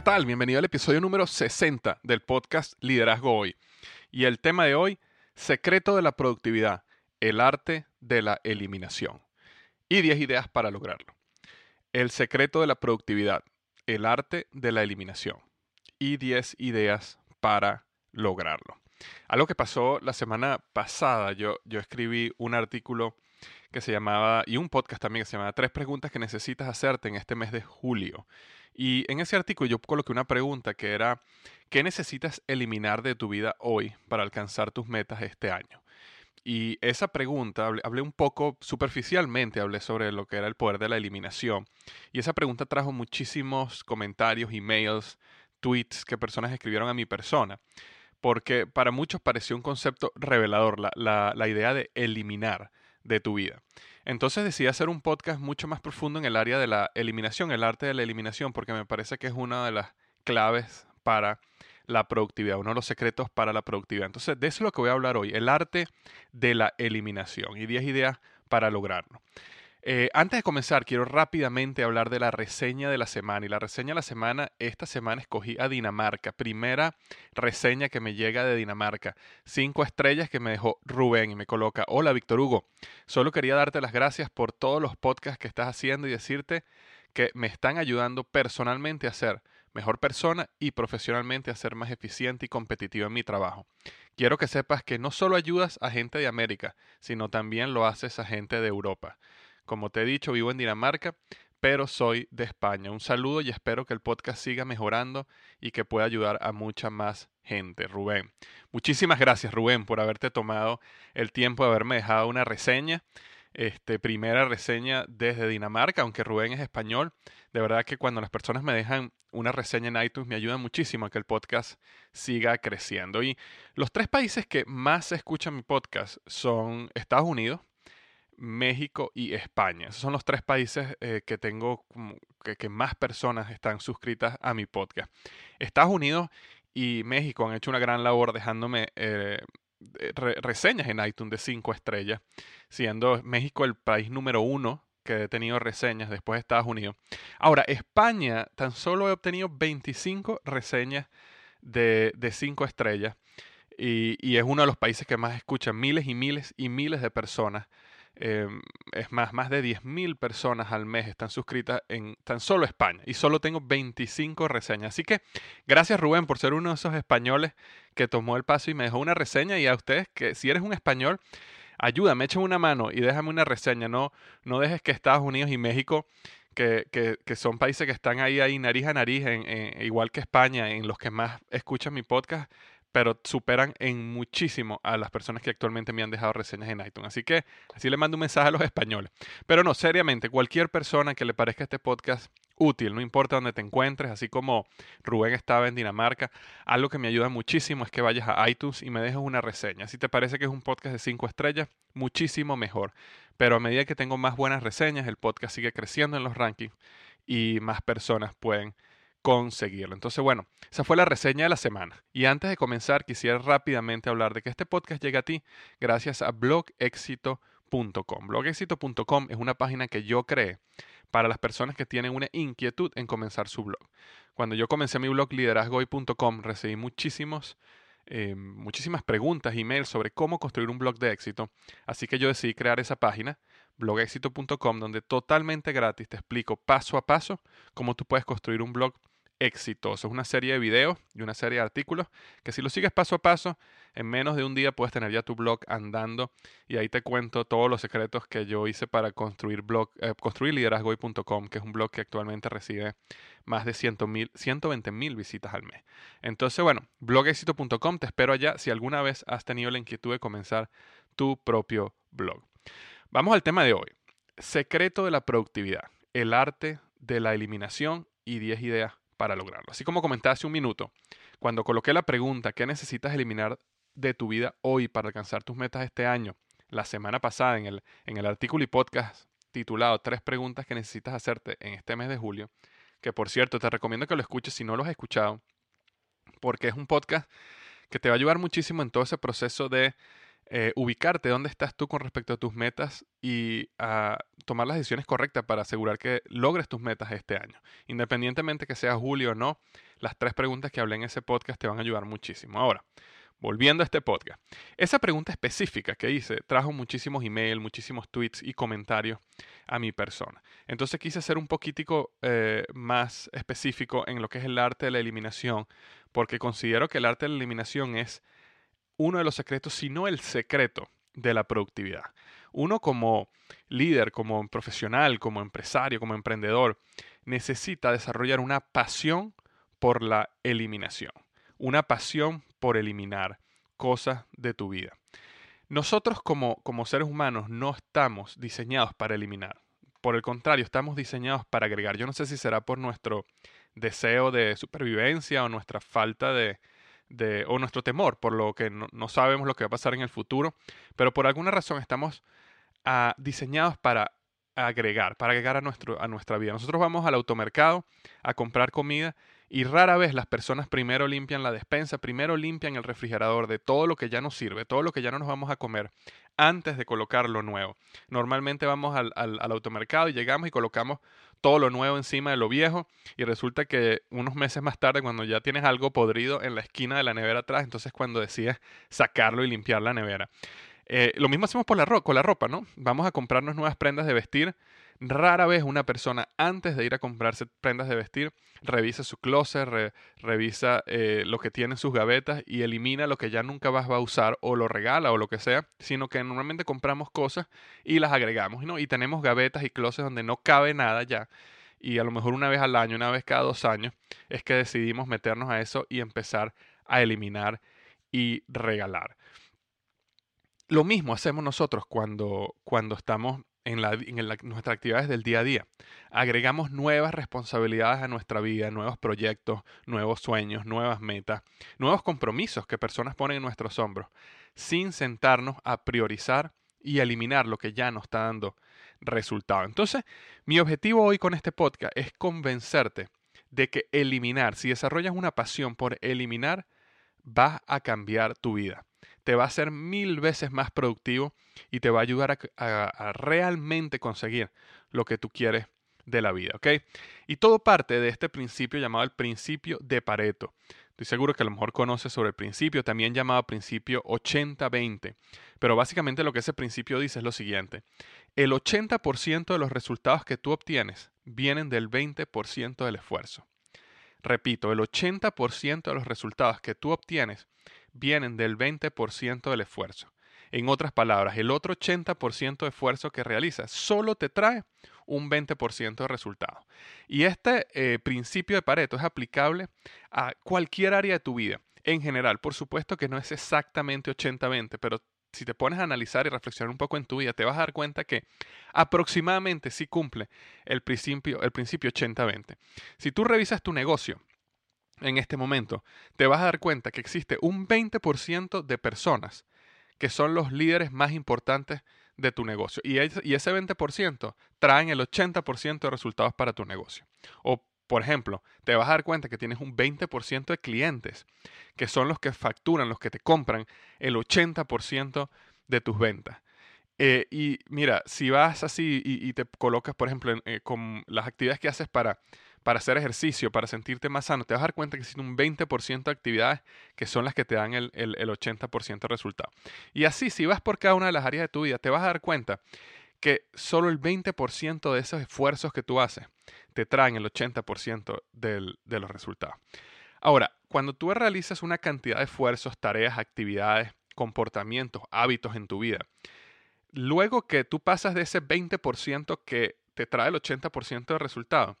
¿Qué tal? Bienvenido al episodio número 60 del podcast Liderazgo Hoy. Y el tema de hoy, secreto de la productividad, el arte de la eliminación. Y 10 ideas para lograrlo. El secreto de la productividad, el arte de la eliminación. Y 10 ideas para lograrlo. Algo que pasó la semana pasada, yo, yo escribí un artículo que se llamaba, y un podcast también que se llamaba Tres preguntas que necesitas hacerte en este mes de julio. Y en ese artículo yo coloqué una pregunta que era, ¿qué necesitas eliminar de tu vida hoy para alcanzar tus metas este año? Y esa pregunta, hablé, un poco superficialmente, hablé sobre lo que era el poder de la eliminación. Y esa pregunta trajo muchísimos comentarios, emails, tweets que personas escribieron a mi persona. Porque para muchos pareció un concepto revelador, la, la idea de eliminar de tu vida. Entonces decidí hacer un podcast mucho más profundo en el área de la eliminación, el arte de la eliminación, porque me parece que es una de las claves para la productividad, uno de los secretos para la productividad. Entonces, de eso es lo que voy a hablar hoy, el arte de la eliminación y 10 ideas para lograrlo. Eh, antes de comenzar, quiero rápidamente hablar de la reseña de la semana. Y la reseña de la semana, esta semana escogí a Dinamarca. Primera reseña que me llega de Dinamarca. Cinco estrellas que me dejó Rubén y me coloca, hola Víctor Hugo, solo quería darte las gracias por todos los podcasts que estás haciendo y decirte que me están ayudando personalmente a ser mejor persona y profesionalmente a ser más eficiente y competitivo en mi trabajo. Quiero que sepas que no solo ayudas a gente de América, sino también lo haces a gente de Europa. Como te he dicho, vivo en Dinamarca, pero soy de España. Un saludo y espero que el podcast siga mejorando y que pueda ayudar a mucha más gente, Rubén. Muchísimas gracias, Rubén, por haberte tomado el tiempo de haberme dejado una reseña. Este, primera reseña desde Dinamarca, aunque Rubén es español. De verdad que cuando las personas me dejan una reseña en iTunes me ayuda muchísimo a que el podcast siga creciendo. Y los tres países que más escuchan mi podcast son Estados Unidos, México y España. Esos son los tres países eh, que tengo, que, más personas están suscritas a mi podcast. Estados Unidos y México han hecho una gran labor dejándome eh, reseñas en iTunes de cinco estrellas, siendo México el país número uno que he tenido reseñas después de Estados Unidos. Ahora, España tan solo he obtenido 25 reseñas de, de cinco estrellas y, y es uno de los países que más escuchan miles y miles y miles de personas Em, es más, más de 10.000 personas al mes están suscritas en tan solo España y solo tengo 25 reseñas. Así que gracias Rubén por ser uno de esos españoles que tomó el paso y me dejó una reseña y a ustedes que si eres un español, ayúdame, echa una mano y déjame una reseña. No, no dejes que Estados Unidos y México que, que, son países que están ahí, ahí nariz a nariz, en, igual que España, en los que más escuchan mi podcast, pero superan en muchísimo a las personas que actualmente me han dejado reseñas en iTunes. Así que así le mando un mensaje a los españoles. Pero no, seriamente, cualquier persona que le parezca este podcast útil, no importa dónde te encuentres, así como Rubén estaba en Dinamarca, algo que me ayuda muchísimo es que vayas a iTunes y me dejes una reseña. Si te parece que es un podcast de 5 estrellas, muchísimo mejor. Pero a medida que tengo más buenas reseñas, el podcast sigue creciendo en los rankings y más personas pueden conseguirlo. Entonces, bueno, esa fue la reseña de la semana. Y antes de comenzar, quisiera rápidamente hablar de que este podcast llega a ti gracias a blogexito.com. Blogexito.com es una página que yo creé para las personas que tienen una inquietud en comenzar su blog. Cuando yo comencé mi blog liderazgoy.com, recibí muchísimos, eh, muchísimas preguntas, emails sobre cómo construir un blog de éxito. Así que yo decidí crear esa página blogexito.com, donde totalmente gratis te explico paso a paso cómo tú puedes construir un blog exitoso. Es una serie de videos y una serie de artículos que si lo sigues paso a paso, en menos de un día puedes tener ya tu blog andando y ahí te cuento todos los secretos que yo hice para construir blog, eh, construir liderazgoy.com, que es un blog que actualmente recibe más de 120 mil visitas al mes. Entonces, bueno, blogexito.com, te espero allá si alguna vez has tenido la inquietud de comenzar tu propio blog. Vamos al tema de hoy. Secreto de la productividad, el arte de la eliminación y 10 ideas para lograrlo. Así como comenté hace un minuto, cuando coloqué la pregunta, ¿qué necesitas eliminar de tu vida hoy para alcanzar tus metas este año? La semana pasada en el, en el artículo y podcast titulado Tres preguntas que necesitas hacerte en este mes de julio, que por cierto te recomiendo que lo escuches si no lo has escuchado, porque es un podcast que te va a ayudar muchísimo en todo ese proceso de eh, ubicarte dónde estás tú con respecto a tus metas y a tomar las decisiones correctas para asegurar que logres tus metas este año. Independientemente que sea julio o no, las tres preguntas que hablé en ese podcast te van a ayudar muchísimo. Ahora, volviendo a este podcast, esa pregunta específica que hice trajo muchísimos emails, muchísimos tweets y comentarios a mi persona. Entonces quise ser un poquitico eh, más específico en lo que es el arte de la eliminación, porque considero que el arte de la eliminación es uno de los secretos, si no el secreto de la productividad. Uno como líder, como profesional, como empresario, como emprendedor, necesita desarrollar una pasión por la eliminación, una pasión por eliminar cosas de tu vida. Nosotros como, como seres humanos no estamos diseñados para eliminar. Por el contrario, estamos diseñados para agregar. Yo no sé si será por nuestro deseo de supervivencia o nuestra falta de, o nuestro temor, por lo que no, sabemos lo que va a pasar en el futuro, pero por alguna razón estamos ah, diseñados para agregar, para agregar a, nuestro, a nuestra vida. Nosotros vamos al automercado a comprar comida y rara vez las personas primero limpian la despensa, primero limpian el refrigerador de todo lo que ya nos sirve, todo lo que ya no nos vamos a comer, antes de colocar lo nuevo. Normalmente vamos al, al automercado y llegamos y colocamos todo lo nuevo encima de lo viejo y resulta que unos meses más tarde cuando ya tienes algo podrido en la esquina de la nevera atrás, entonces cuando decides sacarlo y limpiar la nevera. Eh, lo mismo hacemos por con la ropa, ¿no? Vamos a comprarnos nuevas prendas de vestir. Rara vez una persona antes de ir a comprarse prendas de vestir revisa su closet, revisa eh, lo que tiene en sus gavetas y elimina lo que ya nunca vas a usar o lo regala o lo que sea, sino que normalmente compramos cosas y las agregamos, ¿no? Y tenemos gavetas y closets donde no cabe nada ya. Y a lo mejor una vez al año, una vez cada dos años, es que decidimos meternos a eso y empezar a eliminar y regalar. Lo mismo hacemos nosotros cuando, cuando estamos en, nuestras actividades del día a día. Agregamos nuevas responsabilidades a nuestra vida, nuevos proyectos, nuevos sueños, nuevas metas, nuevos compromisos que personas ponen en nuestros hombros, sin sentarnos a priorizar y eliminar lo que ya nos está dando resultado. Entonces, mi objetivo hoy con este podcast es convencerte de que eliminar, si desarrollas una pasión por eliminar, va a cambiar tu vida te va a hacer mil veces más productivo y te va a ayudar a, realmente conseguir lo que tú quieres de la vida, ¿ok? Y todo parte de este principio llamado el principio de Pareto. Estoy seguro que a lo mejor conoces sobre el principio, también llamado principio 80-20. Pero básicamente lo que ese principio dice es lo siguiente. El 80% de los resultados que tú obtienes vienen del 20% del esfuerzo. Repito, el 80% de los resultados que tú obtienes vienen del 20% del esfuerzo. En otras palabras, el otro 80% de esfuerzo que realizas solo te trae un 20% de resultado. Y este eh, principio de Pareto es aplicable a cualquier área de tu vida. En general, por supuesto que no es exactamente 80-20, pero si te pones a analizar y reflexionar un poco en tu vida, te vas a dar cuenta que aproximadamente sí cumple el principio, el principio 80-20. Si tú revisas tu negocio en este momento, te vas a dar cuenta que existe un 20% de personas que son los líderes más importantes de tu negocio. Y, ese 20% traen el 80% de resultados para tu negocio. O, por ejemplo, te vas a dar cuenta que tienes un 20% de clientes que son los que facturan, los que te compran el 80% de tus ventas. Eh, y mira, si vas así y, te colocas, por ejemplo, eh, con las actividades que haces para para hacer ejercicio, para sentirte más sano, te vas a dar cuenta que existe un 20% de actividades que son las que te dan el, 80% de resultado. Y así, si vas por cada una de las áreas de tu vida, te vas a dar cuenta que solo el 20% de esos esfuerzos que tú haces te traen el 80% de los resultados. Ahora, cuando tú realizas una cantidad de esfuerzos, tareas, actividades, comportamientos, hábitos en tu vida, luego que tú pasas de ese 20% que te trae el 80% de resultado,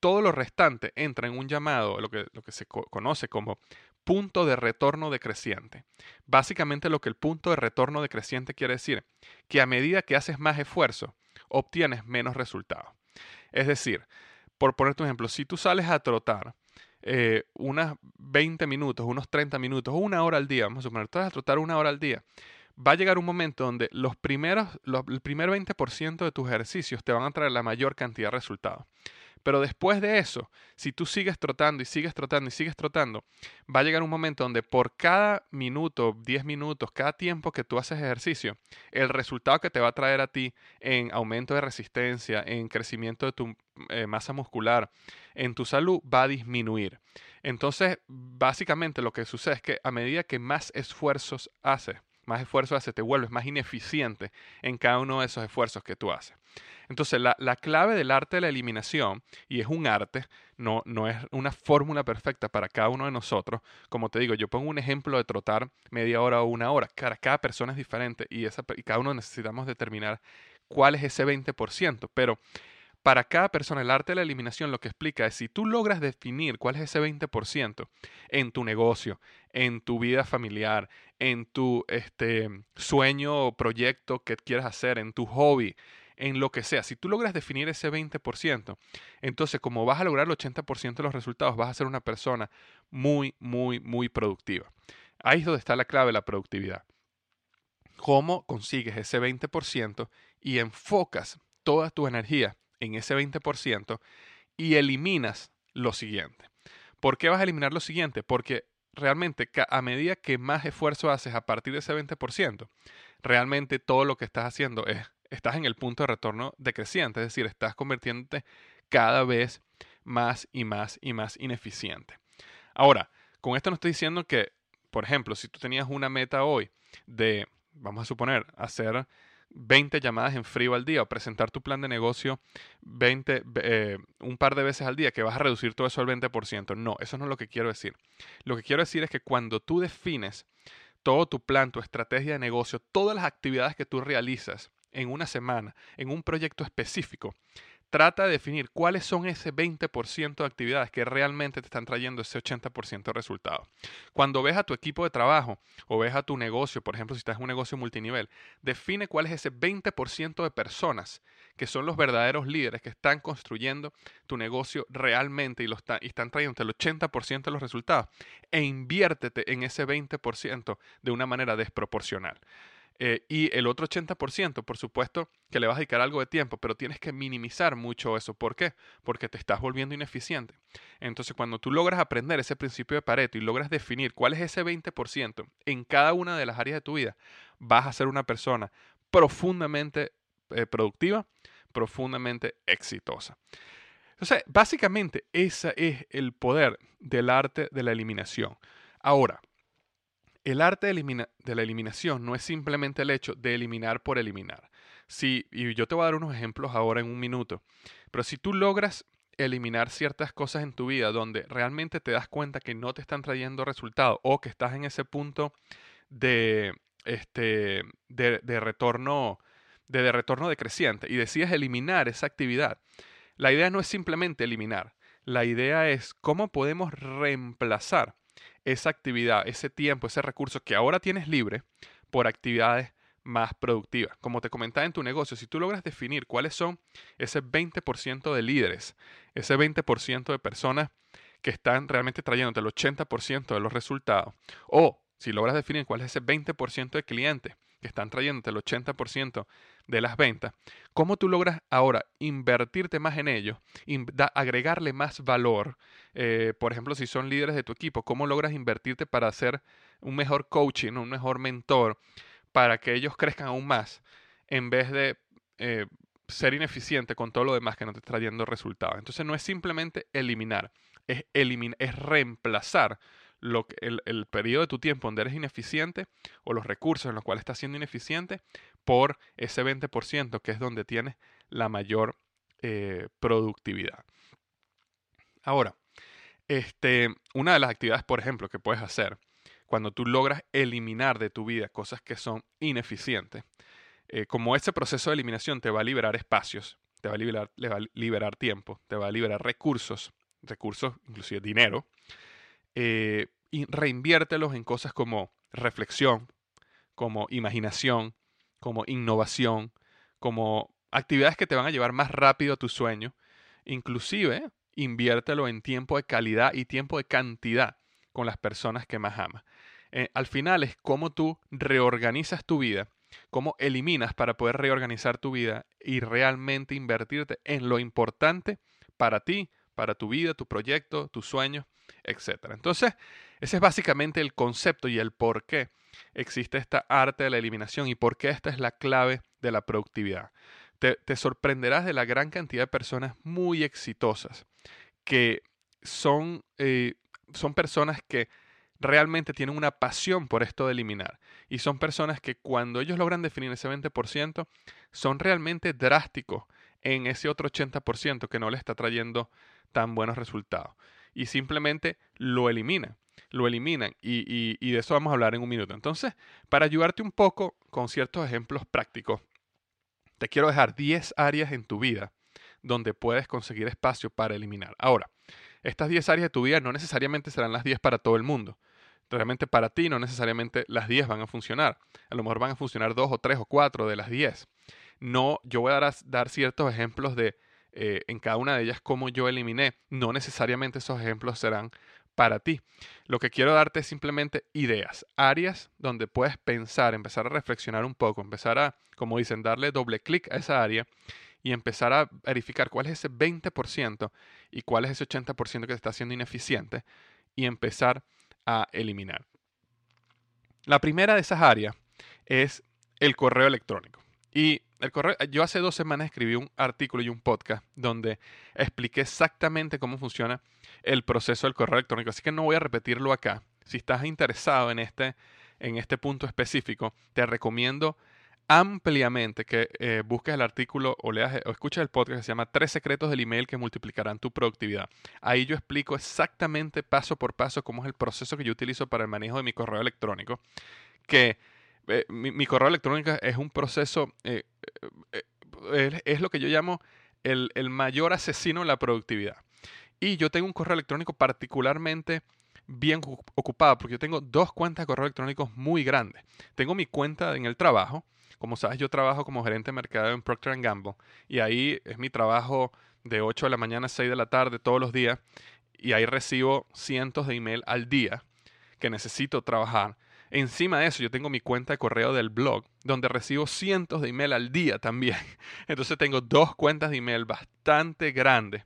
todo lo restante entra en un llamado, lo que, lo que se conoce como punto de retorno decreciente. Básicamente lo que el punto de retorno decreciente quiere decir, que a medida que haces más esfuerzo, obtienes menos resultados. Es decir, por poner tu ejemplo, si tú sales a trotar eh, unas 20 minutos, unos 30 minutos, una hora al día, vamos a suponer, tú vas a trotar una hora al día, va a llegar un momento donde los primeros, el primer 20% de tus ejercicios te van a traer la mayor cantidad de resultados. Pero después de eso, si tú sigues trotando y sigues trotando y sigues trotando, va a llegar un momento donde por cada minuto, 10 minutos, cada tiempo que tú haces ejercicio, el resultado que te va a traer a ti en aumento de resistencia, en crecimiento de tu eh, masa muscular, en tu salud, va a disminuir. Entonces, básicamente lo que sucede es que a medida que más esfuerzos haces, más esfuerzo haces, te vuelves más ineficiente en cada uno de esos esfuerzos que tú haces. Entonces, la, clave del arte de la eliminación, y es un arte, no, no es una fórmula perfecta para cada uno de nosotros. Como te digo, yo pongo un ejemplo de trotar media hora o una hora. Cada, cada persona es diferente y, esa, y cada uno necesitamos determinar cuál es ese 20%. Pero para cada persona, el arte de la eliminación lo que explica es si tú logras definir cuál es ese 20% en tu negocio, en tu vida familiar, en tu este, sueño o proyecto que quieras hacer, en tu hobby, en lo que sea. Si tú logras definir ese 20%, entonces como vas a lograr el 80% de los resultados, vas a ser una persona muy, muy, muy productiva. Ahí es donde está la clave de la productividad. ¿Cómo consigues ese 20% y enfocas toda tu energía en ese 20% y eliminas lo siguiente? ¿Por qué vas a eliminar lo siguiente? Porque realmente a medida que más esfuerzo haces a partir de ese 20%, realmente todo lo que estás haciendo es estás en el punto de retorno decreciente, es decir, estás convirtiéndote cada vez más y más y más ineficiente. Ahora, con esto no estoy diciendo que, por ejemplo, si tú tenías una meta hoy de, vamos a suponer, hacer 20 llamadas en frío al día o presentar tu plan de negocio 20, eh, un par de veces al día, que vas a reducir todo eso al 20%. No, eso no es lo que quiero decir. Lo que quiero decir es que cuando tú defines todo tu plan, tu estrategia de negocio, todas las actividades que tú realizas, en una semana, en un proyecto específico, trata de definir cuáles son ese 20% de actividades que realmente te están trayendo ese 80% de resultados. Cuando ves a tu equipo de trabajo o ves a tu negocio, por ejemplo, si estás en un negocio multinivel, define cuál es ese 20% de personas que son los verdaderos líderes que están construyendo tu negocio realmente y, lo están trayendo el 80% de los resultados e inviértete en ese 20% de una manera desproporcional. Eh, y el otro 80%, por supuesto, que le vas a dedicar algo de tiempo, pero tienes que minimizar mucho eso. ¿Por qué? Porque te estás volviendo ineficiente. Entonces, cuando tú logras aprender ese principio de Pareto y logras definir cuál es ese 20% en cada una de las áreas de tu vida, vas a ser una persona profundamente eh, productiva, profundamente exitosa. Entonces, básicamente, ese es el poder del arte de la eliminación. Ahora, el arte de, la eliminación no es simplemente el hecho de eliminar por eliminar. Si, y yo te voy a dar unos ejemplos ahora en un minuto, pero si tú logras eliminar ciertas cosas en tu vida donde realmente te das cuenta que no te están trayendo resultados o que estás en ese punto de, este, de, retorno de, de retorno decreciente y decides eliminar esa actividad, la idea no es simplemente eliminar, la idea es cómo podemos reemplazar esa actividad, ese tiempo, ese recurso que ahora tienes libre por actividades más productivas. Como te comentaba en tu negocio, si tú logras definir cuáles son ese 20% de líderes, ese 20% de personas que están realmente trayéndote el 80% de los resultados, o si logras definir cuál es ese 20% de clientes que están trayéndote el 80% de las ventas, ¿cómo tú logras ahora invertirte más en ellos, agregarle más valor? Eh, por ejemplo, si son líderes de tu equipo, ¿cómo logras invertirte para hacer un mejor coaching, un mejor mentor, para que ellos crezcan aún más, en vez de eh, ser ineficiente con todo lo demás que no te está trayendo resultados? Entonces no es simplemente eliminar, es, es reemplazar lo el, el, periodo de tu tiempo donde eres ineficiente o los recursos en los cuales estás siendo ineficiente por ese 20% que es donde tienes la mayor eh, productividad. Ahora, este, una de las actividades, por ejemplo, que puedes hacer cuando tú logras eliminar de tu vida cosas que son ineficientes, eh, como ese proceso de eliminación te va a liberar espacios, te va a liberar, va a liberar tiempo, te va a liberar recursos, recursos, inclusive dinero, eh, y reinviértelos en cosas como reflexión, como imaginación, como innovación, como actividades que te van a llevar más rápido a tu sueño. Inclusive, inviértelo en tiempo de calidad y tiempo de cantidad con las personas que más amas. Eh, al final es cómo tú reorganizas tu vida, cómo eliminas para poder reorganizar tu vida y realmente invertirte en lo importante para ti, para tu vida, tu proyecto, tus sueños, etc. Entonces, ese es básicamente el concepto y el por qué existe esta arte de la eliminación y por qué esta es la clave de la productividad. Te, sorprenderás de la gran cantidad de personas muy exitosas que son, eh, son personas que realmente tienen una pasión por esto de eliminar. Y son personas que cuando ellos logran definir ese 20%, son realmente drásticos en ese otro 80% que no le está trayendo tan buenos resultados. Y simplemente lo eliminan lo eliminan y, de eso vamos a hablar en un minuto. Entonces, para ayudarte un poco con ciertos ejemplos prácticos, te quiero dejar 10 áreas en tu vida donde puedes conseguir espacio para eliminar. Ahora, estas 10 áreas de tu vida no necesariamente serán las 10 para todo el mundo. Realmente para ti no necesariamente las 10 van a funcionar. A lo mejor van a funcionar 2 o 3 o 4 de las 10. No, yo voy a dar, ciertos ejemplos de eh, en cada una de ellas cómo yo eliminé. No necesariamente esos ejemplos serán para ti. Lo que quiero darte es simplemente ideas, áreas donde puedes pensar, empezar a reflexionar un poco, empezar a, como dicen, darle doble clic a esa área y empezar a verificar cuál es ese 20% y cuál es ese 80% que te está haciendo ineficiente y empezar a eliminar. La primera de esas áreas es el correo electrónico. Y el correo, yo hace dos semanas escribí un artículo y un podcast donde expliqué exactamente cómo funciona el proceso del correo electrónico, así que no voy a repetirlo acá. Si estás interesado en este, en este punto específico, te recomiendo ampliamente que eh, busques el artículo o leas o escuches el podcast que se llama Tres secretos del email que multiplicarán tu productividad. Ahí yo explico exactamente paso por paso cómo es el proceso que yo utilizo para el manejo de mi correo electrónico, que eh, mi, correo electrónico es un proceso, eh, es, lo que yo llamo el, el mayor asesino de la productividad. Y yo tengo un correo electrónico particularmente bien ocupado porque yo tengo dos cuentas de correo electrónico muy grandes. Tengo mi cuenta en el trabajo. Como sabes, yo trabajo como gerente de mercado en Procter Gamble y ahí es mi trabajo de 8 de la mañana a 6 de la tarde todos los días y ahí recibo cientos de email al día que necesito trabajar. Encima de eso, yo tengo mi cuenta de correo del blog, donde recibo cientos de email al día también. Entonces tengo dos cuentas de email bastante grandes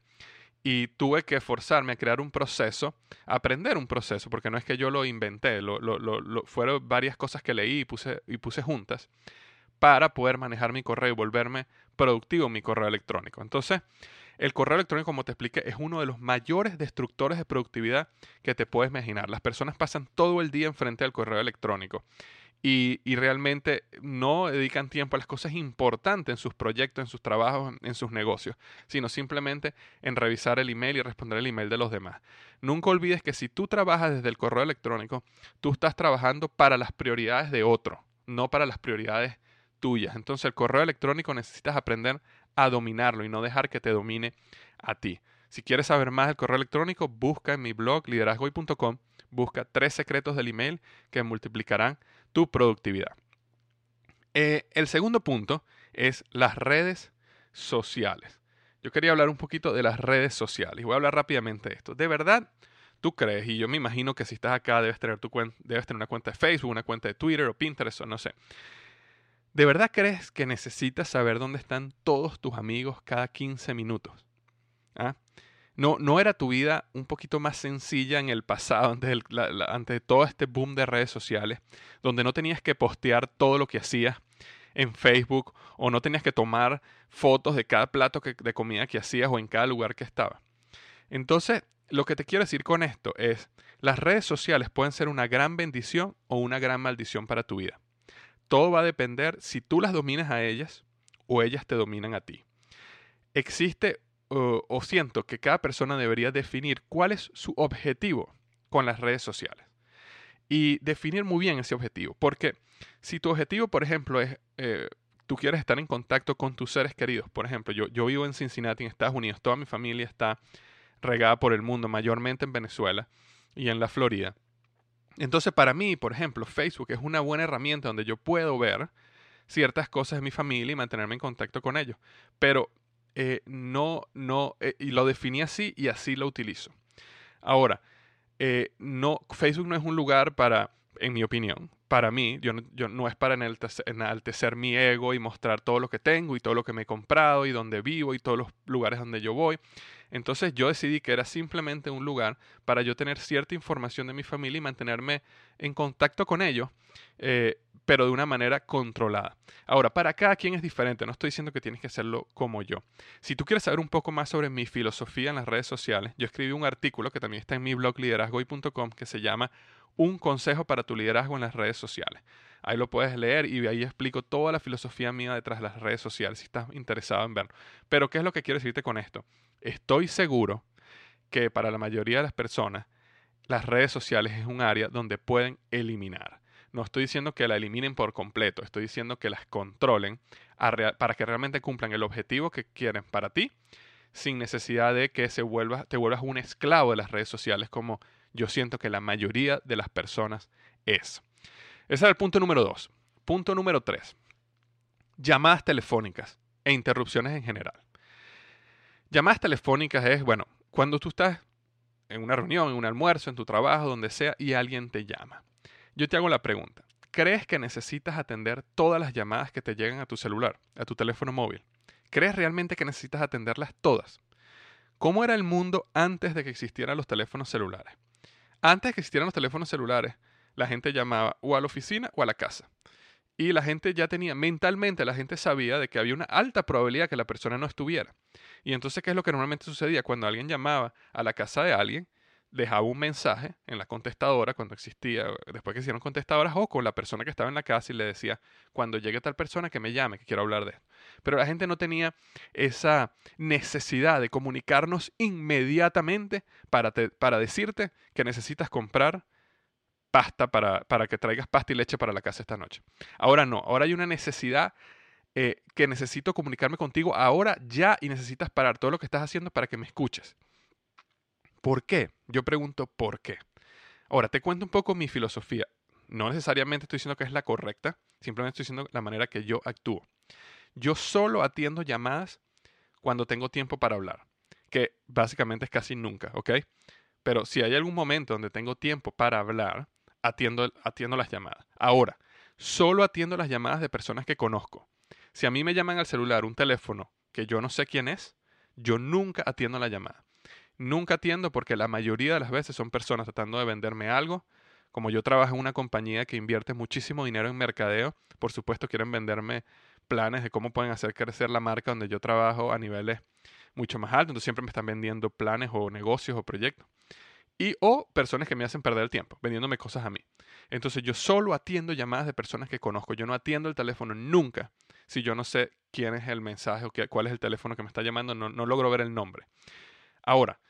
y tuve que forzarme a crear un proceso, aprender un proceso, porque no es que yo lo inventé, lo, fueron varias cosas que leí y puse, y puse juntas para poder manejar mi correo y volverme productivo mi correo electrónico. Entonces, el correo electrónico, como te expliqué, es uno de los mayores destructores de productividad que te puedes imaginar. Las personas pasan todo el día enfrente del correo electrónico y, realmente no dedican tiempo a las cosas importantes en sus proyectos, en sus trabajos, en sus negocios, sino simplemente en revisar el email y responder el email de los demás. Nunca olvides que si tú trabajas desde el correo electrónico, tú estás trabajando para las prioridades de otro, no para las prioridades tuyas. Entonces el correo electrónico necesitas aprender a dominarlo y no dejar que te domine a ti. Si quieres saber más del correo electrónico, busca en mi blog liderazgoy.com, busca tres secretos del email que multiplicarán tu productividad. Eh, el segundo punto es las redes sociales. Yo quería hablar un poquito de las redes sociales voy a hablar rápidamente de esto. De verdad, tú crees, y yo me imagino que si estás acá debes tener, tu debes tener una cuenta de Facebook, una cuenta de Twitter o Pinterest o no sé. ¿De verdad crees que necesitas saber dónde están todos tus amigos cada 15 minutos? ¿Ah? No, ¿No era tu vida un poquito más sencilla en el pasado, antes, de todo este boom de redes sociales, donde no tenías que postear todo lo que hacías en Facebook o no tenías que tomar fotos de cada plato de comida que hacías o en cada lugar que estaba? Entonces, lo que te quiero decir con esto es, las redes sociales pueden ser una gran bendición o una gran maldición para tu vida. Todo va a depender si tú las dominas a ellas o ellas te dominan a ti. Existe o siento que cada persona debería definir cuál es su objetivo con las redes sociales. Y definir muy bien ese objetivo. Porque si tu objetivo, por ejemplo, es, eh, tú quieres estar en contacto con tus seres queridos. Por ejemplo, yo, yo vivo en Cincinnati, en Estados Unidos. Toda mi familia está regada por el mundo, mayormente en Venezuela y en la Florida. Entonces, para mí, por ejemplo, Facebook es una buena herramienta donde yo puedo ver ciertas cosas de mi familia y mantenerme en contacto con ellos. Pero eh, no, no, eh, y lo definí así y así lo utilizo. Ahora, eh, no, Facebook no es un lugar para, en mi opinión, para mí, yo no, yo no es para enaltecer, mi ego y mostrar todo lo que tengo y todo lo que me he comprado y donde vivo y todos los lugares donde yo voy. Entonces yo decidí que era simplemente un lugar para yo tener cierta información de mi familia y mantenerme en contacto con ellos pero de una manera controlada. Ahora, para cada quien es diferente, no estoy diciendo que tienes que hacerlo como yo. Si tú quieres saber un poco más sobre mi filosofía en las redes sociales, yo escribí un artículo que también está en mi blog liderazgoy.com que se llama Un consejo para tu liderazgo en las redes sociales. Ahí lo puedes leer y ahí explico toda la filosofía mía detrás de las redes sociales si estás interesado en verlo. Pero ¿qué es lo que quiero decirte con esto? Estoy seguro que para la mayoría de las personas las redes sociales es un área donde pueden eliminar. No estoy diciendo que la eliminen por completo, estoy diciendo que las controlen para que realmente cumplan el objetivo que quieren para ti, sin necesidad de que se te vuelvas un esclavo de las redes sociales como yo siento que la mayoría de las personas es. Ese es el punto número dos. Punto número tres. Llamadas telefónicas e interrupciones en general. Llamadas telefónicas es, bueno, cuando tú estás en una reunión, en un almuerzo, en tu trabajo, donde sea, y alguien te llama. Yo te hago la pregunta. ¿Crees que necesitas atender todas las llamadas que te llegan a tu celular, a tu teléfono móvil? ¿Crees realmente que necesitas atenderlas todas? ¿Cómo era el mundo antes de que existieran los teléfonos celulares? Antes de que existieran los teléfonos celulares, la gente llamaba o a la oficina o a la casa. Y la gente ya tenía, mentalmente la gente sabía de que había una alta probabilidad que la persona no estuviera. Y entonces, ¿qué es lo que normalmente sucedía? Cuando alguien llamaba a la casa de alguien, dejaba un mensaje en la contestadora cuando existía, después que hicieron contestadoras, o con la persona que estaba en la casa y le decía, cuando llegue tal persona que me llame, que quiero hablar de esto. Pero la gente no tenía esa necesidad de comunicarnos inmediatamente para, para decirte que necesitas comprar pasta para, para que traigas pasta y leche para la casa esta noche. Ahora no, ahora hay una necesidad eh, que necesito comunicarme contigo ahora ya y necesitas parar todo lo que estás haciendo para que me escuches. ¿Por qué? Yo pregunto ¿por qué? Ahora, te cuento un poco mi filosofía. No necesariamente estoy diciendo que es la correcta, simplemente estoy diciendo la manera que yo actúo. Yo solo atiendo llamadas cuando tengo tiempo para hablar, que básicamente es casi nunca, ¿ok? Pero si hay algún momento donde tengo tiempo para hablar, atiendo, atiendo las llamadas. Ahora, solo atiendo las llamadas de personas que conozco. Si a mí me llaman al celular un teléfono que yo no sé quién es, yo nunca atiendo la llamada. Nunca atiendo porque la mayoría de las veces son personas tratando de venderme algo como yo trabajo en una compañía que invierte muchísimo dinero en mercadeo, por supuesto quieren venderme planes de cómo pueden hacer crecer la marca donde yo trabajo a niveles mucho más altos. Entonces siempre me están vendiendo planes o negocios o proyectos. Y o personas que me hacen perder el tiempo, vendiéndome cosas a mí. Entonces yo solo atiendo llamadas de personas que conozco. Yo no atiendo el teléfono nunca si yo no sé quién es el mensaje o cuál es el teléfono que me está llamando. No, no logro ver el nombre. Ahora,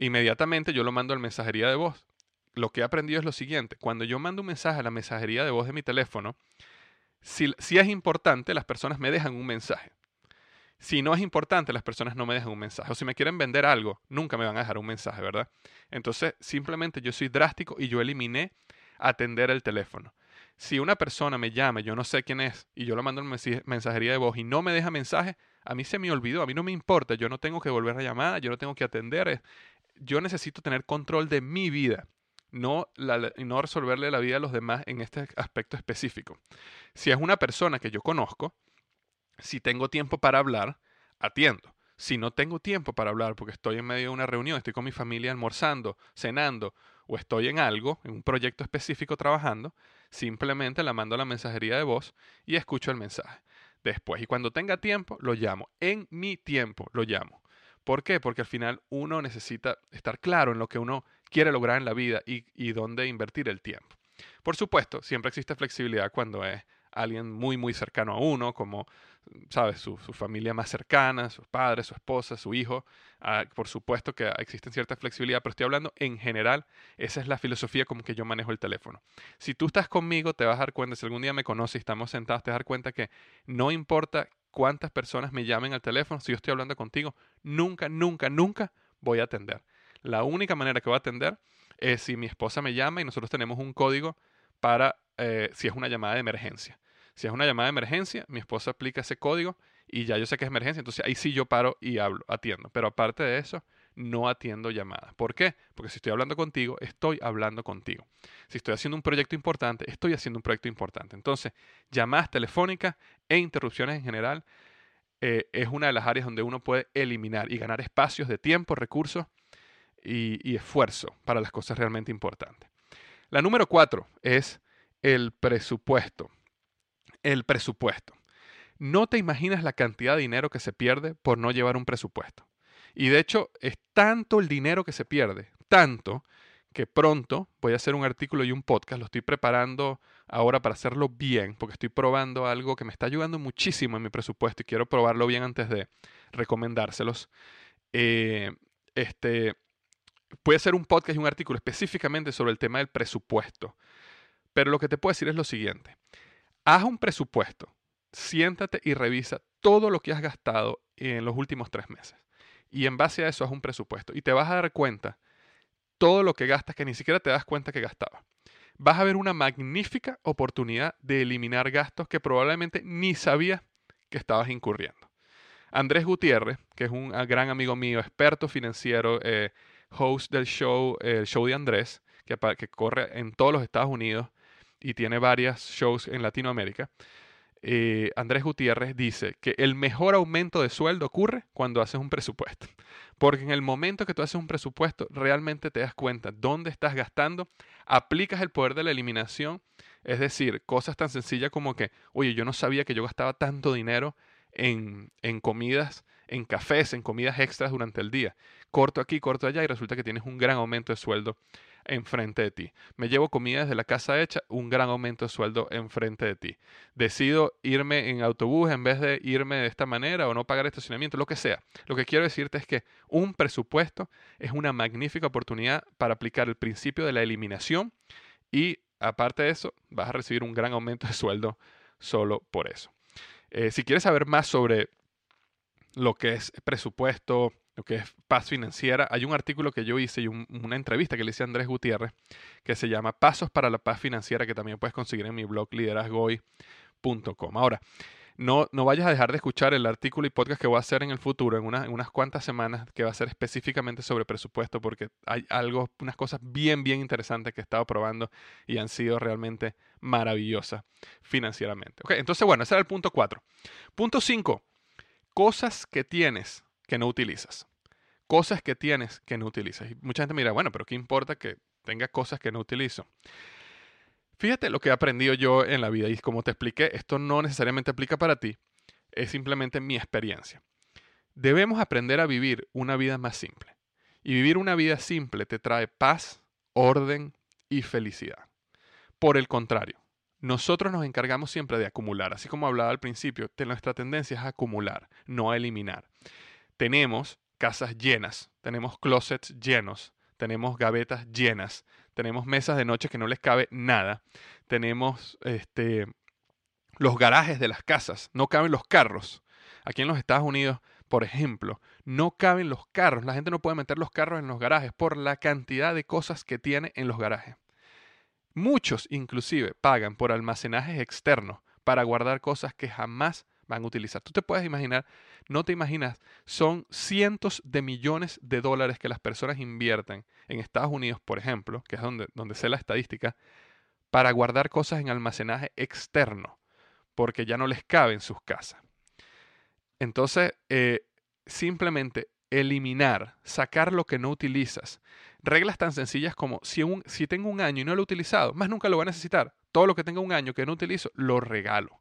inmediatamente yo lo mando al mensajería de voz. Lo que he aprendido es lo siguiente. Cuando yo mando un mensaje a la mensajería de voz de mi teléfono, si, es importante, las personas me dejan un mensaje. Si no es importante, las personas no me dejan un mensaje. O si me quieren vender algo, nunca me van a dejar un mensaje, ¿verdad? Entonces, simplemente yo soy drástico y yo eliminé atender el teléfono. Si una persona me llama, yo no sé quién es, y yo lo mando en mensajería de voz y no me deja mensaje, a mí se me olvidó, a mí no me importa, yo no tengo que volver a llamar, yo no tengo que atender. Yo necesito tener control de mi vida, no, no resolverle la vida a los demás en este aspecto específico. Si es una persona que yo conozco, si tengo tiempo para hablar, atiendo. Si no tengo tiempo para hablar porque estoy en medio de una reunión, estoy con mi familia almorzando, cenando o estoy en algo, en un proyecto específico trabajando, simplemente la mando a la mensajería de voz y escucho el mensaje. Después, y cuando tenga tiempo, lo llamo. En mi tiempo lo llamo. ¿Por qué? Porque al final uno necesita estar claro en lo que uno quiere lograr en la vida y, dónde invertir el tiempo. Por supuesto, siempre existe flexibilidad cuando es alguien muy, muy cercano a uno, como, ¿sabes? Su, familia más cercana, sus padres, su esposa, su hijo. Ah, por supuesto que existe cierta flexibilidad, pero estoy hablando en general, esa es la filosofía como que yo manejo el teléfono. Si tú estás conmigo, te vas a dar cuenta, si algún día me conoces y estamos sentados, te vas a dar cuenta que no importa cuántas personas me llamen al teléfono, si yo estoy hablando contigo, nunca, nunca, nunca voy a atender. La única manera que voy a atender es si mi esposa me llama y nosotros tenemos un código para eh, si es una llamada de emergencia. Si es una llamada de emergencia, mi esposa aplica ese código y ya yo sé que es emergencia, entonces ahí sí yo paro y hablo, atiendo. Pero aparte de eso, no atiendo llamadas. ¿Por qué? Porque si estoy hablando contigo, estoy hablando contigo. Si estoy haciendo un proyecto importante, estoy haciendo un proyecto importante. Entonces, llamadas telefónicas e interrupciones en general eh, es una de las áreas donde uno puede eliminar y ganar espacios de tiempo, recursos y esfuerzo para las cosas realmente importantes. La número cuatro es el presupuesto. El presupuesto. No te imaginas la cantidad de dinero que se pierde por no llevar un presupuesto. Y de hecho es tanto el dinero que se pierde, tanto, que pronto voy a hacer un artículo y un podcast, lo estoy preparando ahora para hacerlo bien, porque estoy probando algo que me está ayudando muchísimo en mi presupuesto y quiero probarlo bien antes de recomendárselos. Eh, este, puede ser un podcast y un artículo específicamente sobre el tema del presupuesto. Pero lo que te puedo decir es lo siguiente. Haz un presupuesto, siéntate y revisa todo lo que has gastado en los últimos tres meses. Y en base a eso haz un presupuesto. Y te vas a dar cuenta todo lo que gastas que ni siquiera te das cuenta que gastaba. Vas a ver una magnífica oportunidad de eliminar gastos que probablemente ni sabías que estabas incurriendo. Andrés Gutiérrez, que es un gran amigo mío, experto financiero, eh, host del show, el show de Andrés, que, que corre en todos los Estados Unidos, y tiene varios shows en Latinoamérica, eh, Andrés Gutiérrez dice que el mejor aumento de sueldo ocurre cuando haces un presupuesto. Porque en el momento que tú haces un presupuesto, realmente te das cuenta dónde estás gastando, aplicas el poder de la eliminación, es decir, cosas tan sencillas como que, oye, yo no sabía que yo gastaba tanto dinero en, en comidas, en cafés, en comidas extras durante el día. Corto aquí, corto allá y resulta que tienes un gran aumento de sueldo enfrente de ti. Me llevo comida desde la casa hecha, un gran aumento de sueldo enfrente de ti. Decido irme en autobús en vez de irme de esta manera o no pagar estacionamiento, lo que sea. Lo que quiero decirte es que un presupuesto es una magnífica oportunidad para aplicar el principio de la eliminación y aparte de eso vas a recibir un gran aumento de sueldo solo por eso. Eh, si quieres saber más sobre lo que es presupuesto, lo que es paz financiera. Hay un artículo que yo hice y una entrevista que le hice a Andrés Gutiérrez que se llama Pasos para la paz financiera que también puedes conseguir en mi blog liderazgoy.com. Ahora, no, no vayas a dejar de escuchar el artículo y podcast que voy a hacer en el futuro, en, en unas cuantas semanas, que va a ser específicamente sobre presupuesto, porque hay algo, unas cosas bien, bien interesantes que he estado probando y han sido realmente maravillosas financieramente. Okay, entonces, bueno, ese era el punto 4. Punto 5. Cosas que tienes que no utilizas. Cosas que tienes que no utilizas. Y mucha gente mira, bueno, pero ¿qué importa que tenga cosas que no utilizo? Fíjate lo que he aprendido yo en la vida y como te expliqué, esto no necesariamente aplica para ti, es simplemente mi experiencia. Debemos aprender a vivir una vida más simple. Y vivir una vida simple te trae paz, orden y felicidad. Por el contrario, nosotros nos encargamos siempre de acumular, así como hablaba al principio, nuestra tendencia es acumular, no a eliminar. Tenemos casas llenas, tenemos closets llenos, tenemos gavetas llenas, tenemos mesas de noche que no les cabe nada, tenemos este, los garajes de las casas, no caben los carros. Aquí en los Estados Unidos, por ejemplo, no caben los carros, la gente no puede meter los carros en los garajes por la cantidad de cosas que tiene en los garajes. Muchos inclusive pagan por almacenajes externos para guardar cosas que jamás van a utilizar. Tú te puedes imaginar, no te imaginas, son cientos de millones de dólares que las personas invierten en Estados Unidos, por ejemplo, que es donde, donde sé la estadística, para guardar cosas en almacenaje externo, porque ya no les cabe en sus casas. Entonces, eh, simplemente eliminar, sacar lo que no utilizas. Reglas tan sencillas como si, un, si tengo un año y no lo he utilizado, más nunca lo voy a necesitar. Todo lo que tenga un año que no utilizo, lo regalo.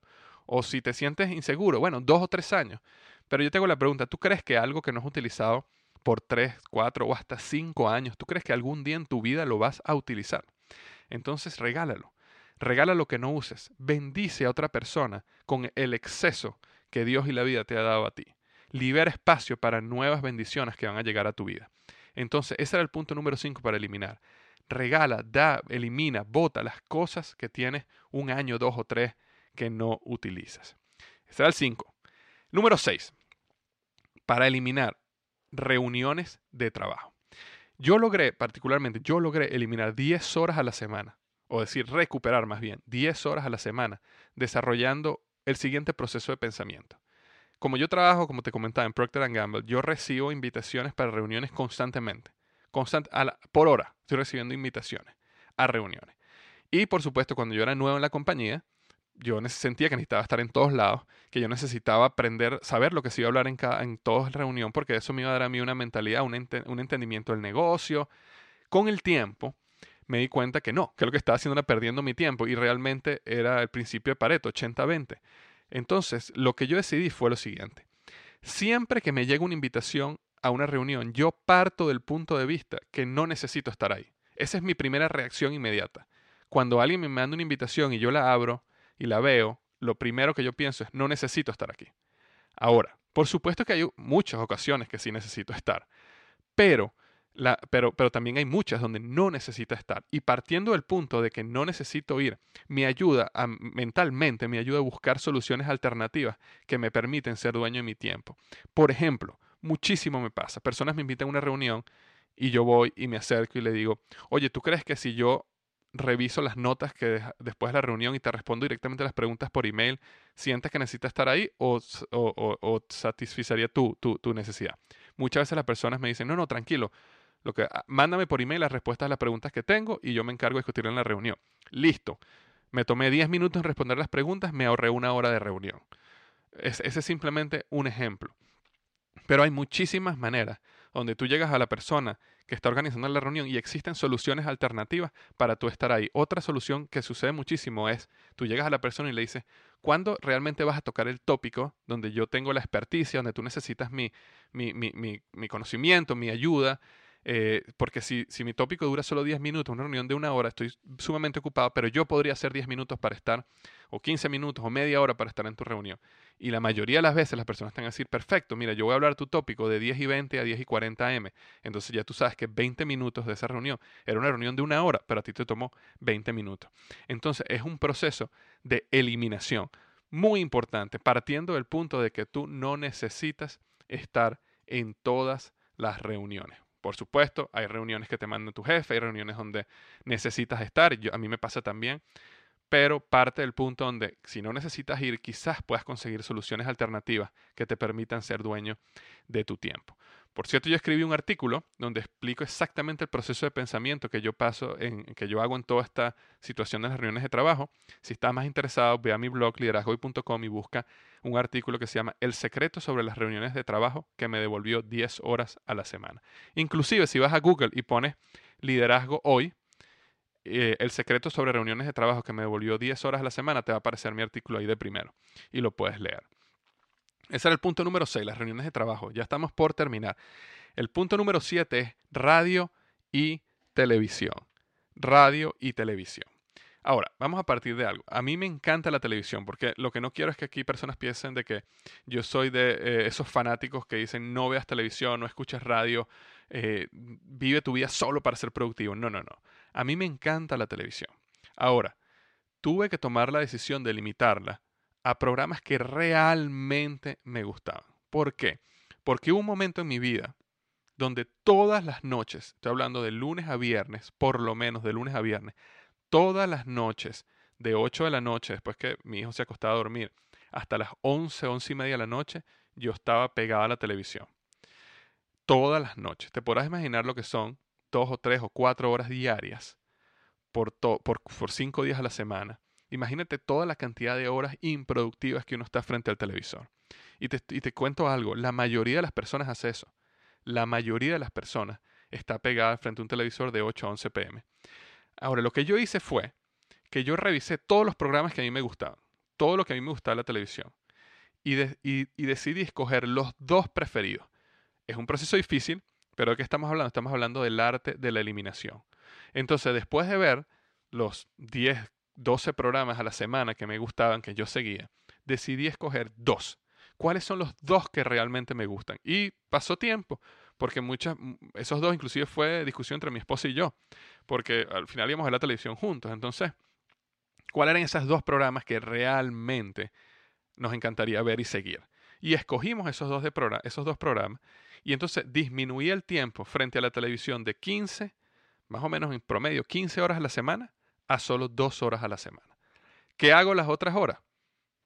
O si te sientes inseguro, bueno, dos o tres años. Pero yo tengo la pregunta, ¿tú crees que algo que no has utilizado por tres, cuatro o hasta cinco años, ¿tú crees que algún día en tu vida lo vas a utilizar? Entonces regálalo. Regala lo que no uses. Bendice a otra persona con el exceso que Dios y la vida te ha dado a ti. Libera espacio para nuevas bendiciones que van a llegar a tu vida. Entonces, ese era el punto número cinco para eliminar. Regala, da, elimina, bota las cosas que tienes un año, dos o tres que no utilizas. Ese era el 5. Número 6. Para eliminar reuniones de trabajo. Yo logré, particularmente, yo logré eliminar 10 horas a la semana, o decir, recuperar más bien, 10 horas a la semana, desarrollando el siguiente proceso de pensamiento. Como yo trabajo, como te comentaba, en Procter Gamble, yo recibo invitaciones para reuniones constantemente. Constant, por hora estoy recibiendo invitaciones a reuniones. Y por supuesto, cuando yo era nuevo en la compañía, yo sentía que necesitaba estar en todos lados, que yo necesitaba aprender, saber lo que se iba a hablar en, cada, en toda reunión, porque eso me iba a dar a mí una mentalidad, un, un entendimiento del negocio. Con el tiempo me di cuenta que no, que lo que estaba haciendo era perdiendo mi tiempo y realmente era el principio de Pareto, 80-20. Entonces, lo que yo decidí fue lo siguiente. Siempre que me llega una invitación a una reunión, yo parto del punto de vista que no necesito estar ahí. Esa es mi primera reacción inmediata. Cuando alguien me manda una invitación y yo la abro, y la veo, lo primero que yo pienso es, no necesito estar aquí. Ahora, por supuesto que hay muchas ocasiones que sí necesito estar, pero, la, pero, pero también hay muchas donde no necesito estar. Y partiendo del punto de que no necesito ir, me ayuda a, mentalmente, me ayuda a buscar soluciones alternativas que me permiten ser dueño de mi tiempo. Por ejemplo, muchísimo me pasa. Personas me invitan a una reunión y yo voy y me acerco y le digo, oye, ¿tú crees que si yo reviso las notas que después de la reunión y te respondo directamente las preguntas por email, ¿sientes que necesitas estar ahí o, o, satisfacería tu, tu, necesidad? Muchas veces las personas me dicen, no, no, tranquilo, lo que, ah, mándame por email las respuestas a las preguntas que tengo y yo me encargo de discutir en la reunión. Listo. Me tomé 10 minutos en responder las preguntas, me ahorré una hora de reunión. ese es simplemente un ejemplo. Pero hay muchísimas maneras donde tú llegas a la persona que está organizando la reunión y existen soluciones alternativas para tú estar ahí. Otra solución que sucede muchísimo es, tú llegas a la persona y le dices, ¿cuándo realmente vas a tocar el tópico donde yo tengo la experticia, donde tú necesitas mi, mi, mi, mi conocimiento, mi ayuda? Eh, porque si, mi tópico dura solo 10 minutos, una reunión de una hora, estoy sumamente ocupado, pero yo podría hacer 10 minutos para estar, o 15 minutos, o media hora para estar en tu reunión. Y la mayoría de las veces las personas están a decir, perfecto, mira, yo voy a hablar tu tópico de 10 y 20 a 10 y 40 M. Entonces ya tú sabes que 20 minutos de esa reunión era una reunión de una hora, pero a ti te tomó 20 minutos. Entonces es un proceso de eliminación muy importante, partiendo del punto de que tú no necesitas estar en todas las reuniones. Por supuesto, hay reuniones que te manda tu jefe, hay reuniones donde necesitas estar, yo, a mí me pasa también, pero parte del punto donde si no necesitas ir, quizás puedas conseguir soluciones alternativas que te permitan ser dueño de tu tiempo. Por cierto, yo escribí un artículo donde explico exactamente el proceso de pensamiento que yo paso, en, que yo hago en toda esta situación de las reuniones de trabajo. Si estás más interesado, ve a mi blog liderazgoy.com y busca un artículo que se llama El secreto sobre las reuniones de trabajo que me devolvió 10 horas a la semana. Inclusive si vas a Google y pones liderazgo hoy, eh, el secreto sobre reuniones de trabajo que me devolvió 10 horas a la semana, te va a aparecer mi artículo ahí de primero y lo puedes leer. Ese era el punto número 6, las reuniones de trabajo. Ya estamos por terminar. El punto número 7 es radio y televisión. Radio y televisión. Ahora, vamos a partir de algo. A mí me encanta la televisión porque lo que no quiero es que aquí personas piensen de que yo soy de eh, esos fanáticos que dicen no veas televisión, no escuches radio, eh, vive tu vida solo para ser productivo. No, no, no. A mí me encanta la televisión. Ahora, tuve que tomar la decisión de limitarla a programas que realmente me gustaban. ¿Por qué? Porque hubo un momento en mi vida donde todas las noches, estoy hablando de lunes a viernes, por lo menos de lunes a viernes, todas las noches, de 8 de la noche, después que mi hijo se acostaba a dormir, hasta las 11, 11 y media de la noche, yo estaba pegada a la televisión. Todas las noches. Te podrás imaginar lo que son dos o tres o cuatro horas diarias por, por, por cinco días a la semana. Imagínate toda la cantidad de horas improductivas que uno está frente al televisor. Y te, cuento algo, la mayoría de las personas hace eso. La mayoría de las personas está pegada frente a un televisor de 8 a 11 pm. Ahora, lo que yo hice fue que yo revisé todos los programas que a mí me gustaban, todo lo que a mí me gustaba la televisión, y, y, decidí escoger los dos preferidos. Es un proceso difícil, pero ¿de qué estamos hablando? Estamos hablando del arte de la eliminación. Entonces, después de ver los 10, 12 programas a la semana que me gustaban, que yo seguía, decidí escoger dos. ¿Cuáles son los dos que realmente me gustan? Y pasó tiempo, porque muchas, esos dos inclusive fue discusión entre mi esposa y yo, porque al final íbamos a la televisión juntos. Entonces, ¿cuáles eran esos dos programas que realmente nos encantaría ver y seguir? Y escogimos esos dos, de esos dos programas y entonces disminuí el tiempo frente a la televisión de 15, más o menos en promedio, 15 horas a la semana a solo dos horas a la semana. ¿Qué hago las otras horas?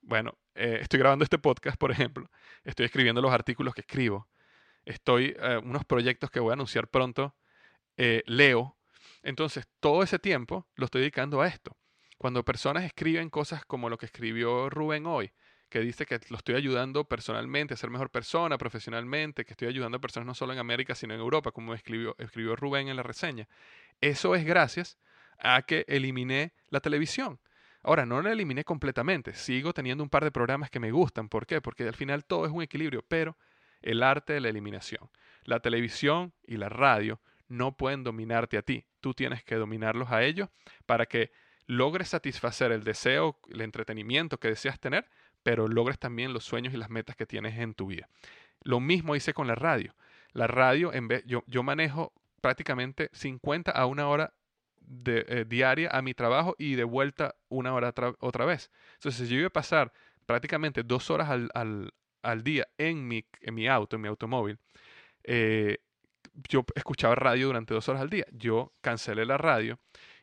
Bueno, eh, estoy grabando este podcast, por ejemplo, estoy escribiendo los artículos que escribo, estoy eh, unos proyectos que voy a anunciar pronto, eh, leo, entonces, todo ese tiempo lo estoy dedicando a esto. Cuando personas escriben cosas como lo que escribió Rubén hoy, que dice que lo estoy ayudando personalmente a ser mejor persona, profesionalmente, que estoy ayudando a personas no solo en América, sino en Europa, como escribió, escribió Rubén en la reseña. Eso es gracias a que eliminé la televisión. Ahora, no la eliminé completamente, sigo teniendo un par de programas que me gustan. ¿Por qué? Porque al final todo es un equilibrio, pero el arte de la eliminación. La televisión y la radio no pueden dominarte a ti. Tú tienes que dominarlos a ellos para que logres satisfacer el deseo, el entretenimiento que deseas tener, pero logres también los sueños y las metas que tienes en tu vida. Lo mismo hice con la radio. La radio, en vez, yo, yo manejo prácticamente 50 a una hora eh, diaria a mi trabajo y de vuelta una hora otra vez. Entonces, yo iba a pasar prácticamente dos horas al, al, al día en mi, en mi auto, en mi automóvil, eh, yo escuchaba radio durante dos horas al día. Yo cancelé la radio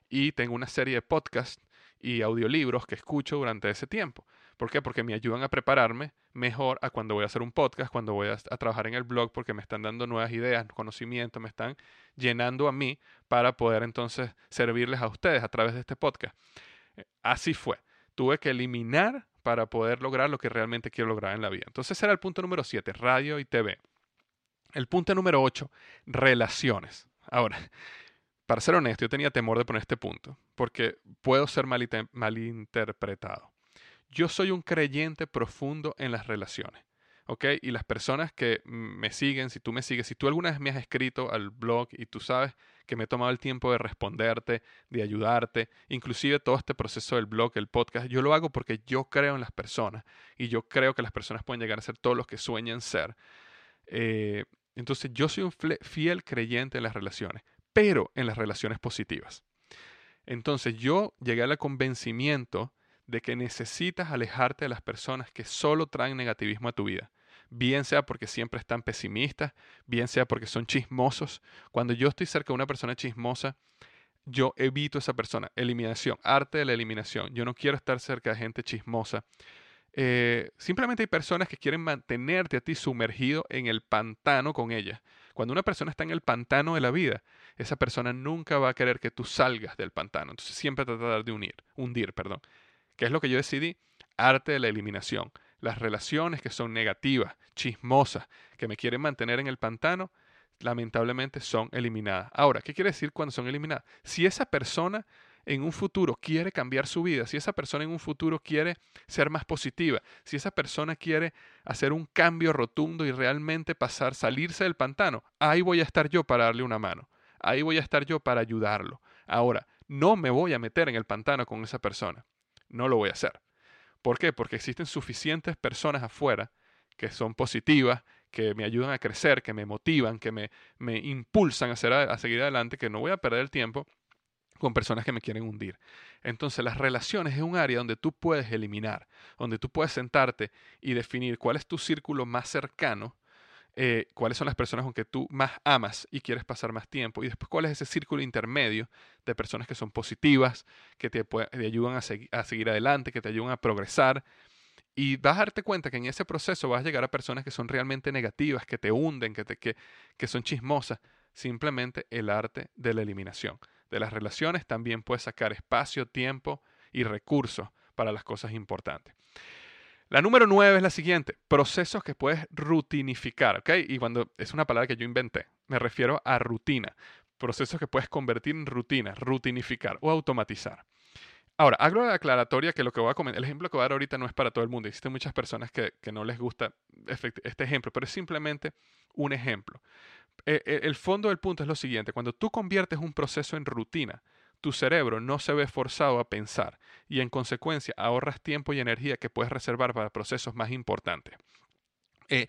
y tengo una serie de podcasts y audiolibros que escucho durante ese tiempo. ¿Por qué? Porque me ayudan a prepararme mejor a cuando voy a hacer un podcast, cuando voy a, trabajar en el blog, porque me están dando nuevas ideas, conocimiento, me están llenando a mí para poder entonces servirles a ustedes a través de este podcast. Eh, así fue. Tuve que eliminar para poder lograr lo que realmente quiero lograr en la vida. Entonces era el punto número 7, radio y TV. El punto número 8, relaciones. Ahora, para ser honesto, yo tenía temor de poner este punto, porque puedo ser malinterpretado. Yo soy un creyente profundo en las relaciones. ¿ok? Y las personas que me siguen, si tú me sigues, si tú alguna vez me has escrito al blog y tú sabes que me he tomado el tiempo de responderte, de ayudarte, inclusive todo este proceso del blog, el podcast, yo lo hago porque yo creo en las personas y yo creo que las personas pueden llegar a ser todos los que sueñan ser. Eh, entonces yo soy un fiel creyente en las relaciones, pero en las relaciones positivas. Entonces yo llegué al convencimiento de que necesitas alejarte de las personas que solo traen negativismo a tu vida. Bien sea porque siempre están pesimistas, bien sea porque son chismosos. Cuando yo estoy cerca de una persona chismosa, yo evito esa persona. Eliminación, arte de la eliminación. Yo no quiero estar cerca de gente chismosa eh, simplemente hay personas que quieren mantenerte a ti sumergido en el pantano con ellas. Cuando una persona está en el pantano de la vida, esa persona nunca va a querer que tú salgas del pantano. Entonces siempre tratar de unir, hundir, perdón. ¿Qué es lo que yo decidí? Arte de la eliminación. Las relaciones que son negativas, chismosas, que me quieren mantener en el pantano, lamentablemente son eliminadas. Ahora, ¿qué quiere decir cuando son eliminadas? Si esa persona en un futuro quiere cambiar su vida, si esa persona en un futuro quiere ser más positiva, si esa persona quiere hacer un cambio rotundo y realmente pasar, salirse del pantano, ahí voy a estar yo para darle una mano, ahí voy a estar yo para ayudarlo. Ahora, no me voy a meter en el pantano con esa persona, no lo voy a hacer. ¿Por qué? Porque existen suficientes personas afuera que son positivas, que me ayudan a crecer, que me motivan, que me, me impulsan a, a seguir adelante, que no voy a perder el tiempo con personas que me quieren hundir. Entonces las relaciones es un área donde tú puedes eliminar, donde tú puedes sentarte y definir cuál es tu círculo más cercano, eh, cuáles son las personas con que tú más amas y quieres pasar más tiempo, y después cuál es ese círculo intermedio de personas que son positivas, que te, ayudan a, a seguir adelante, que te ayudan a progresar. Y vas a darte cuenta que en ese proceso vas a llegar a personas que son realmente negativas, que te hunden, que, te, que, que son chismosas. Simplemente el arte de la eliminación de las relaciones, también puedes sacar espacio, tiempo y recursos para las cosas importantes. La número nueve es la siguiente, procesos que puedes rutinificar, ¿ok? Y cuando es una palabra que yo inventé, me refiero a rutina, procesos que puedes convertir en rutina, rutinificar o automatizar. Ahora, hago la aclaratoria que lo que voy a comentar, el ejemplo que voy a dar ahorita no es para todo el mundo. Existen muchas personas que, que no les gusta este ejemplo, pero es simplemente un ejemplo. Eh, eh, el fondo del punto es lo siguiente, cuando tú conviertes un proceso en rutina, tu cerebro no se ve forzado a pensar y en consecuencia ahorras tiempo y energía que puedes reservar para procesos más importantes. Eh,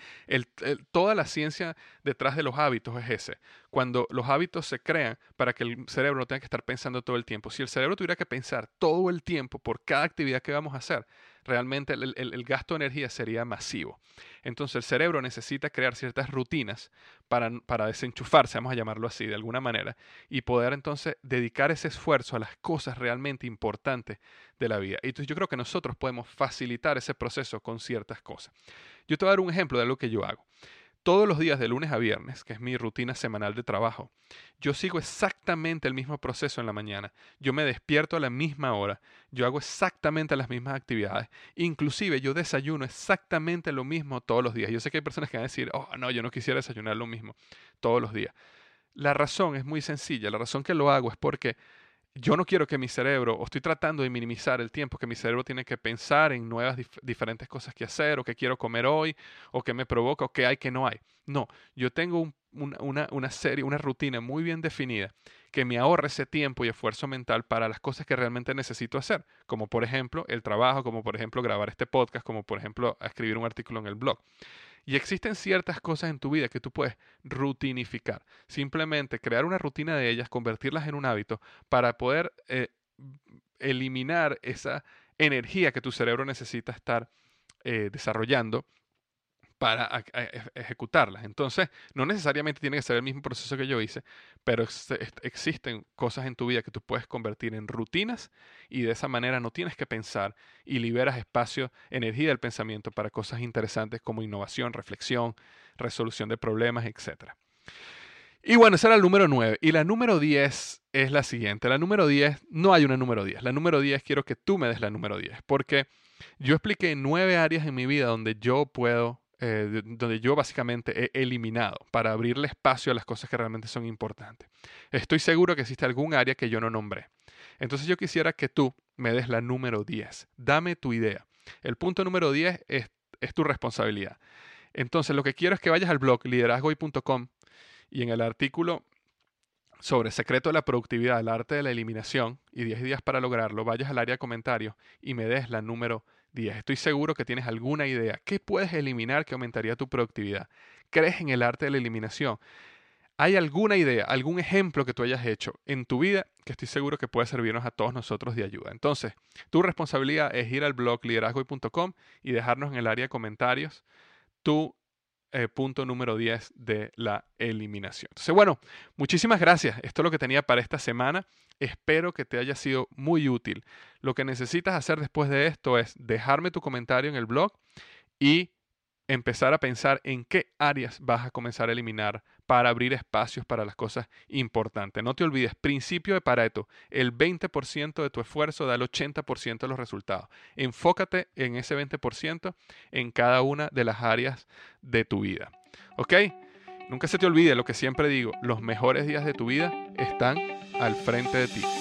toda la ciencia detrás de los hábitos es ese. Cuando los hábitos se crean para que el cerebro no tenga que estar pensando todo el tiempo. Si el cerebro tuviera que pensar todo el tiempo por cada actividad que vamos a hacer, realmente el, gasto de energía sería masivo. Entonces el cerebro necesita crear ciertas rutinas para, para, desenchufarse, vamos a llamarlo así, de alguna manera, y poder entonces dedicar ese esfuerzo a las cosas realmente importantes de la vida. Y entonces yo creo que nosotros podemos facilitar ese proceso con ciertas cosas. Yo te voy a dar un ejemplo de lo que yo hago todos los días de lunes a viernes, que es mi rutina semanal de trabajo, yo sigo exactamente el mismo proceso en la mañana. Yo me despierto a la misma hora, yo hago exactamente las mismas actividades. Inclusive yo desayuno exactamente lo mismo todos los días. Yo sé que hay personas que van a decir, oh, no, yo no quisiera desayunar lo mismo todos los días. La razón es muy sencilla. La razón que lo hago es porque yo no quiero que mi cerebro, o estoy tratando de minimizar el tiempo que mi cerebro tiene que pensar en nuevas diferentes cosas que hacer, o que quiero comer hoy, o que me provoca, o que hay que no hay. No, yo tengo una, una, serie, una rutina muy bien definida que me ahorre ese tiempo y esfuerzo mental para las cosas que realmente necesito hacer, como por ejemplo el trabajo, como por ejemplo grabar este podcast, como por ejemplo escribir un artículo en el blog. Y existen ciertas cosas en tu vida que tú puedes rutinificar. Simplemente crear una rutina de ellas, convertirlas en un hábito para poder eh, eliminar esa energía que tu cerebro necesita estar eh, desarrollando para ejecutarlas. Entonces, no necesariamente tiene que ser el mismo proceso que yo hice, pero existen cosas en tu vida que tú puedes convertir en rutinas y de esa manera no tienes que pensar y liberas espacio, energía del pensamiento para cosas interesantes como innovación, reflexión, resolución de problemas, etc. Y bueno, esa era el número 9. Y la número 10 es la siguiente. La número 10, no hay una número 10. La número 10 quiero que tú me des la número 10, porque yo expliqué nueve áreas en mi vida donde yo puedo eh, donde yo básicamente he eliminado para abrirle espacio a las cosas que realmente son importantes. Estoy seguro que existe algún área que yo no nombré. Entonces yo quisiera que tú me des la número 10. Dame tu idea. El punto número 10 es, es tu responsabilidad. Entonces lo que quiero es que vayas al blog liderazgoy.com y en el artículo sobre secreto de la productividad, el arte de la eliminación y 10 días para lograrlo, vayas al área de comentarios y me des la número 10. Estoy seguro que tienes alguna idea. ¿Qué puedes eliminar que aumentaría tu productividad? ¿Crees en el arte de la eliminación? ¿Hay alguna idea, algún ejemplo que tú hayas hecho en tu vida que estoy seguro que puede servirnos a todos nosotros de ayuda? Entonces, tu responsabilidad es ir al blog liderazgo.com y dejarnos en el área de comentarios tu eh, punto número 10 de la eliminación. Entonces, bueno, muchísimas gracias. Esto es lo que tenía para esta semana. Espero que te haya sido muy útil. Lo que necesitas hacer después de esto es dejarme tu comentario en el blog y empezar a pensar en qué áreas vas a comenzar a eliminar para abrir espacios para las cosas importantes. No te olvides, principio de Pareto, el 20% de tu esfuerzo da el 80% de los resultados. Enfócate en ese 20% en cada una de las áreas de tu vida. ¿Ok? Nunca se te olvide lo que siempre digo, los mejores días de tu vida están al frente de ti.